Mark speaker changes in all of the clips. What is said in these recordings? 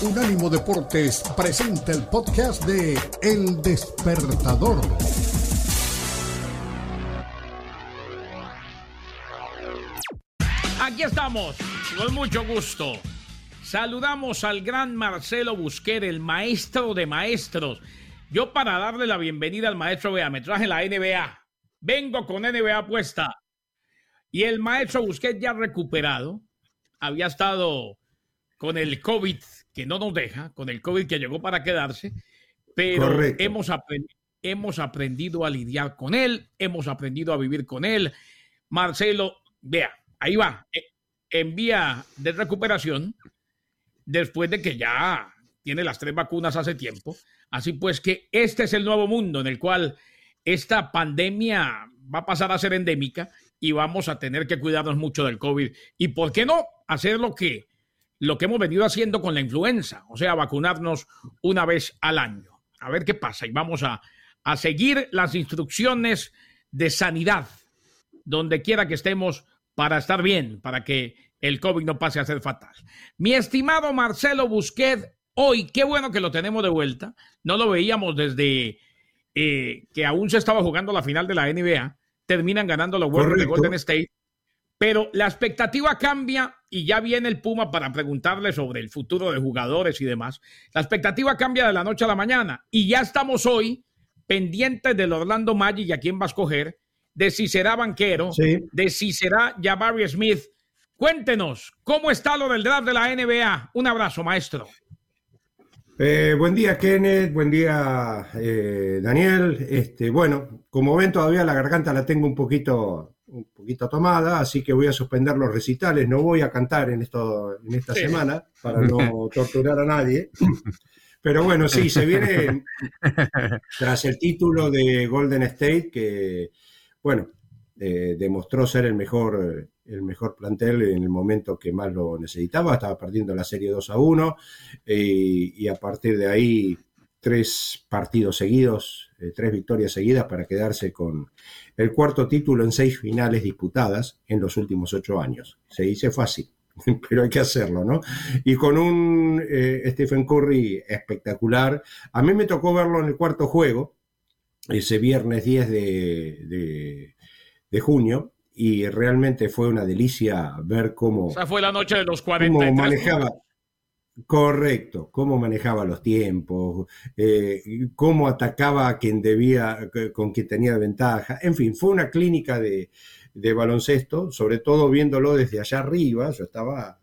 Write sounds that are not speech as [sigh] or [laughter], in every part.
Speaker 1: Unánimo Deportes presenta el podcast de El Despertador.
Speaker 2: Aquí estamos, con mucho gusto. Saludamos al gran Marcelo Busquer, el maestro de maestros. Yo para darle la bienvenida al maestro, vea, me traje la NBA. Vengo con NBA puesta. Y el maestro Busquet ya recuperado. Había estado con el COVID que no nos deja, con el COVID que llegó para quedarse, pero hemos, hemos aprendido a lidiar con él, hemos aprendido a vivir con él. Marcelo, vea, ahí va, eh, envía de recuperación después de que ya tiene las tres vacunas hace tiempo. Así pues que este es el nuevo mundo en el cual esta pandemia va a pasar a ser endémica y vamos a tener que cuidarnos mucho del COVID. ¿Y por qué no hacer lo que, lo que hemos venido haciendo con la influenza? O sea, vacunarnos una vez al año. A ver qué pasa. Y vamos a, a seguir las instrucciones de sanidad, donde quiera que estemos, para estar bien, para que el COVID no pase a ser fatal. Mi estimado Marcelo Busquet, hoy, qué bueno que lo tenemos de vuelta. No lo veíamos desde eh, que aún se estaba jugando la final de la NBA terminan ganando los Warriors de Golden State. Pero la expectativa cambia y ya viene el Puma para preguntarle sobre el futuro de jugadores y demás. La expectativa cambia de la noche a la mañana y ya estamos hoy pendientes del Orlando Magic y a quién va a escoger, de si será banquero, de si será Jabari Smith. Cuéntenos, ¿cómo está lo del draft de la NBA? Un abrazo, maestro.
Speaker 3: Eh, buen día, Kenneth. Buen día, eh, Daniel. Este, bueno, como ven, todavía la garganta la tengo un poquito, un poquito tomada, así que voy a suspender los recitales. No voy a cantar en, esto, en esta semana para no [laughs] torturar a nadie. Pero bueno, sí, se viene tras el título de Golden State, que, bueno, eh, demostró ser el mejor, el mejor plantel en el momento que más lo necesitaba. Estaba perdiendo la serie 2 a 1 eh, y a partir de ahí tres partidos seguidos, eh, tres victorias seguidas para quedarse con el cuarto título en seis finales disputadas en los últimos ocho años. Se dice fácil, [laughs] pero hay que hacerlo, ¿no? Y con un Stephen Curry espectacular. A mí me tocó verlo en el cuarto juego, ese viernes 10 de de junio y realmente fue una delicia ver cómo...
Speaker 2: O fue la noche de los 40.
Speaker 3: manejaba, correcto, cómo manejaba los tiempos, eh, cómo atacaba a quien debía, con quien tenía ventaja. En fin, fue una clínica de, baloncesto, sobre todo viéndolo desde allá arriba. Yo estaba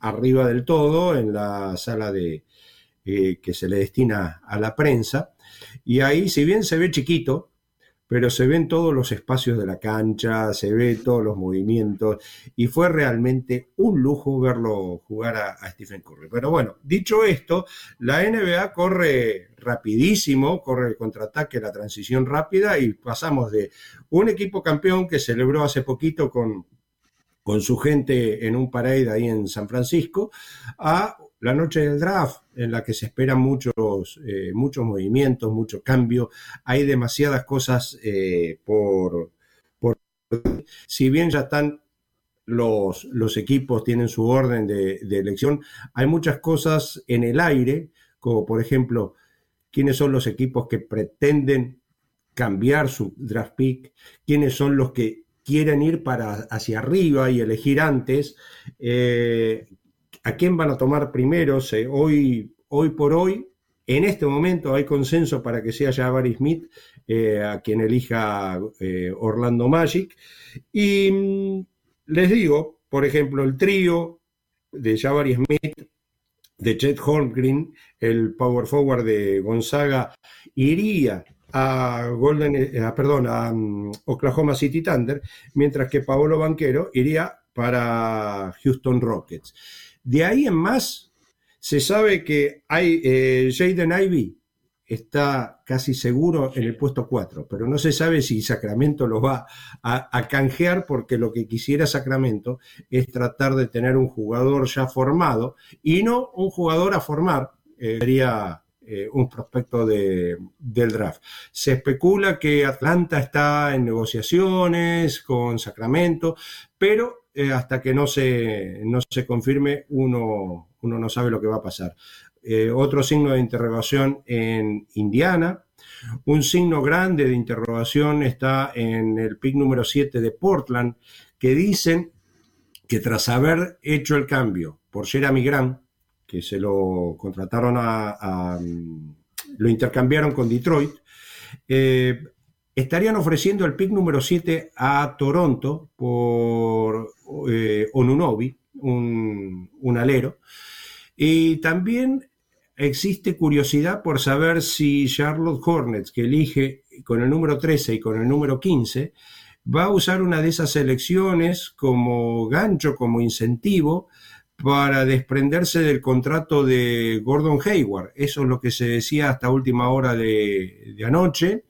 Speaker 3: arriba del todo en la sala de eh, que se le destina a la prensa. Y ahí, si bien se ve chiquito, pero se ven todos los espacios de la cancha, se ve todos los movimientos y fue realmente un lujo verlo jugar a, Stephen Curry. Pero bueno, dicho esto, la NBA corre rapidísimo, corre el contraataque, la transición rápida y pasamos de un equipo campeón que celebró hace poquito con, con su gente en un parade ahí en San Francisco a la noche del draft, en la que se esperan muchos, eh, muchos movimientos, mucho cambio. Hay demasiadas cosas eh, por, por, Si bien ya están los, los equipos, tienen su orden de, elección, hay muchas cosas en el aire, como por ejemplo, quiénes son los equipos que pretenden cambiar su draft pick, quiénes son los que quieren ir para hacia arriba y elegir antes, eh, a quién van a tomar primero. hoy, hoy por hoy, en este momento hay consenso para que sea Jabari Smith eh, a quien elija eh, Orlando Magic. Y mm, les digo, por ejemplo, el trío de Jabari Smith, de Chet Holmgren, el power forward de Gonzaga, iría a Golden, eh, perdón, a mm, Oklahoma City Thunder, mientras que Paolo Banquero iría para Houston Rockets. De ahí en más, se sabe que hay eh, Jaden Ivy está casi seguro en el puesto 4, pero no se sabe si Sacramento lo va a, canjear porque lo que quisiera Sacramento es tratar de tener un jugador ya formado y no un jugador a formar, eh, sería eh, un prospecto de, del draft. Se especula que Atlanta está en negociaciones con Sacramento, pero eh, hasta que no se, no se confirme, uno, uno no sabe lo que va a pasar. Eh, otro signo de interrogación en Indiana. Un signo grande de interrogación está en el pick número 7 de Portland, que dicen que tras haber hecho el cambio por Jeremy Grant, que se lo contrataron a, lo intercambiaron con Detroit, eh, estarían ofreciendo el pick número 7 a Toronto por eh, Onunobi, un, un, alero. Y también existe curiosidad por saber si Charlotte Hornets, que elige con el número 13 y con el número 15, va a usar una de esas elecciones como gancho, como incentivo para desprenderse del contrato de Gordon Hayward. Eso es lo que se decía hasta última hora de, anoche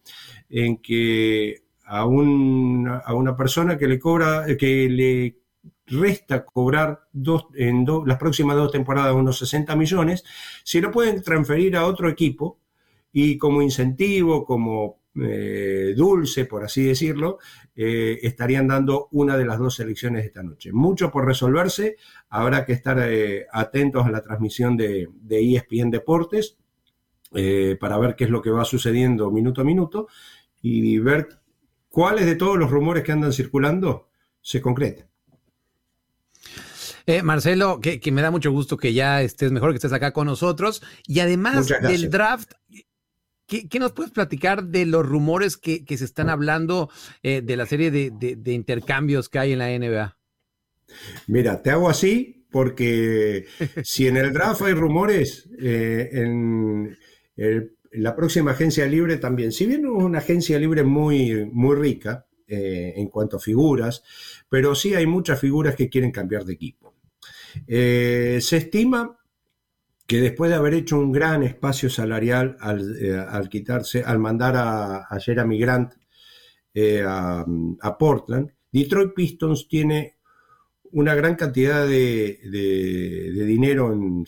Speaker 3: en que a, a una persona que le cobra, que le resta cobrar dos, en las próximas dos temporadas unos 60 millones, si lo pueden transferir a otro equipo y como incentivo, como eh, dulce, por así decirlo, eh, estarían dando una de las dos selecciones esta noche. Mucho por resolverse, habrá que estar eh, atentos a la transmisión de, de ESPN Deportes para ver qué es lo que va sucediendo minuto a minuto y ver cuáles de todos los rumores que andan circulando se concretan.
Speaker 4: Eh, Marcelo, que, me da mucho gusto que ya estés mejor, que estés acá con nosotros. Y además del draft, ¿qué, nos puedes platicar de los rumores que, se están hablando eh, de la serie de, intercambios que hay en la NBA?
Speaker 3: Mira, te hago así porque [laughs] si en el draft hay rumores, eh, en el la próxima agencia libre también, si bien es una agencia libre muy, muy rica eh, en cuanto a figuras, pero sí hay muchas figuras que quieren cambiar de equipo. Eh, se estima que después de haber hecho un gran espacio salarial al, eh, quitarse, al mandar a, Jeremy Grant a, Portland, Detroit Pistons tiene una gran cantidad de, dinero en,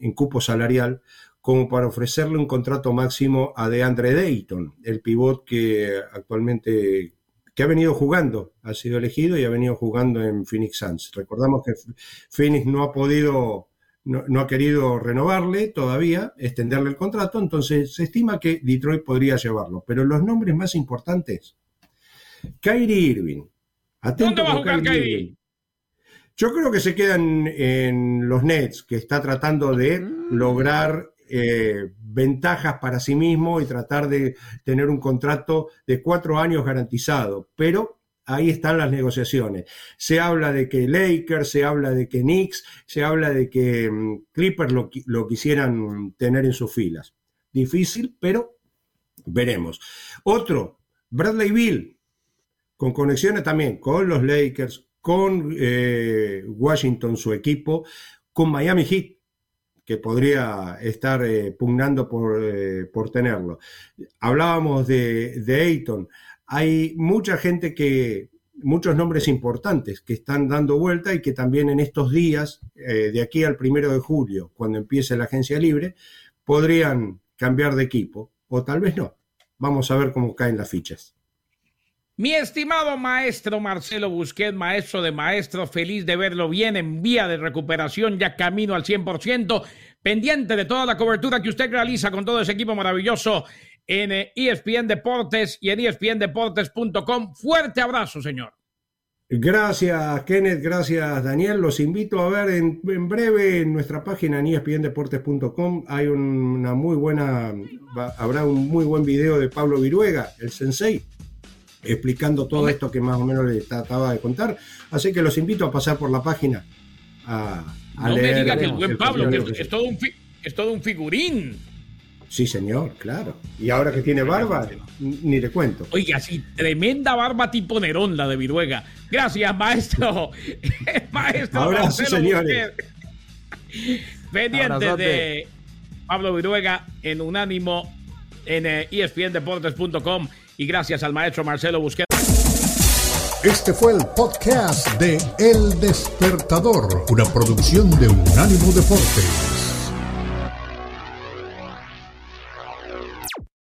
Speaker 3: en, cupo salarial como para ofrecerle un contrato máximo a DeAndre Dayton, el pivot que actualmente que ha venido jugando, ha sido elegido y ha venido jugando en Phoenix Suns. Recordamos que Phoenix no ha podido, no, ha querido renovarle todavía, extenderle el contrato, entonces se estima que Detroit podría llevarlo. Pero los nombres más importantes, Kyrie Irving.
Speaker 2: ¿Dónde va a jugar Kyrie?
Speaker 3: Yo creo que se quedan en los Nets, que está tratando de mm. lograr eh, ventajas para sí mismo y tratar de tener un contrato de cuatro años garantizado. Pero ahí están las negociaciones. Se habla de que Lakers, se habla de que Knicks, se habla de que mm, Clippers lo, quisieran tener en sus filas. Difícil, pero veremos. Otro, Bradley Bill, con conexiones también con los Lakers, con eh, Washington, su equipo, con Miami Heat que podría estar eh, pugnando eh, por, tenerlo. Hablábamos de, de Ayton. Hay mucha gente que, muchos nombres importantes que están dando vuelta y que también en estos días, eh, de aquí al primero de julio, cuando empiece la agencia libre, podrían cambiar de equipo o tal vez no. Vamos a ver cómo caen las fichas.
Speaker 2: Mi estimado maestro Marcelo Busquet, maestro de maestro, feliz de verlo bien en vía de recuperación, ya camino al 100%, pendiente de toda la cobertura que usted realiza con todo ese equipo maravilloso en ESPN Deportes y en espndeportes.com. Fuerte abrazo, señor.
Speaker 3: Gracias, Kenneth. Gracias, Daniel. Los invito a ver en, breve en nuestra página en espndeportes.com. Hay una muy buena, habrá un muy buen video de Pablo Viruega, el sensei explicando todo esto que más o menos le trataba de contar. Así que los invito a pasar por la página a,
Speaker 2: no me diga que el buen Pablo, que es, todo un es todo un figurín.
Speaker 3: Sí, señor, claro. Y ahora que tiene barba, ni le cuento.
Speaker 2: Oiga, sí, tremenda barba tipo Nerón, la de Viruega. Gracias, maestro. [laughs] maestro.
Speaker 3: Ahora sí, señores.
Speaker 2: Pendiente de Pablo Viruega en Unánimo en espndeportes.com eh, y gracias al maestro Marcelo Busquets.
Speaker 1: Este fue el podcast de El Despertador, una producción de Unánimo Deporte.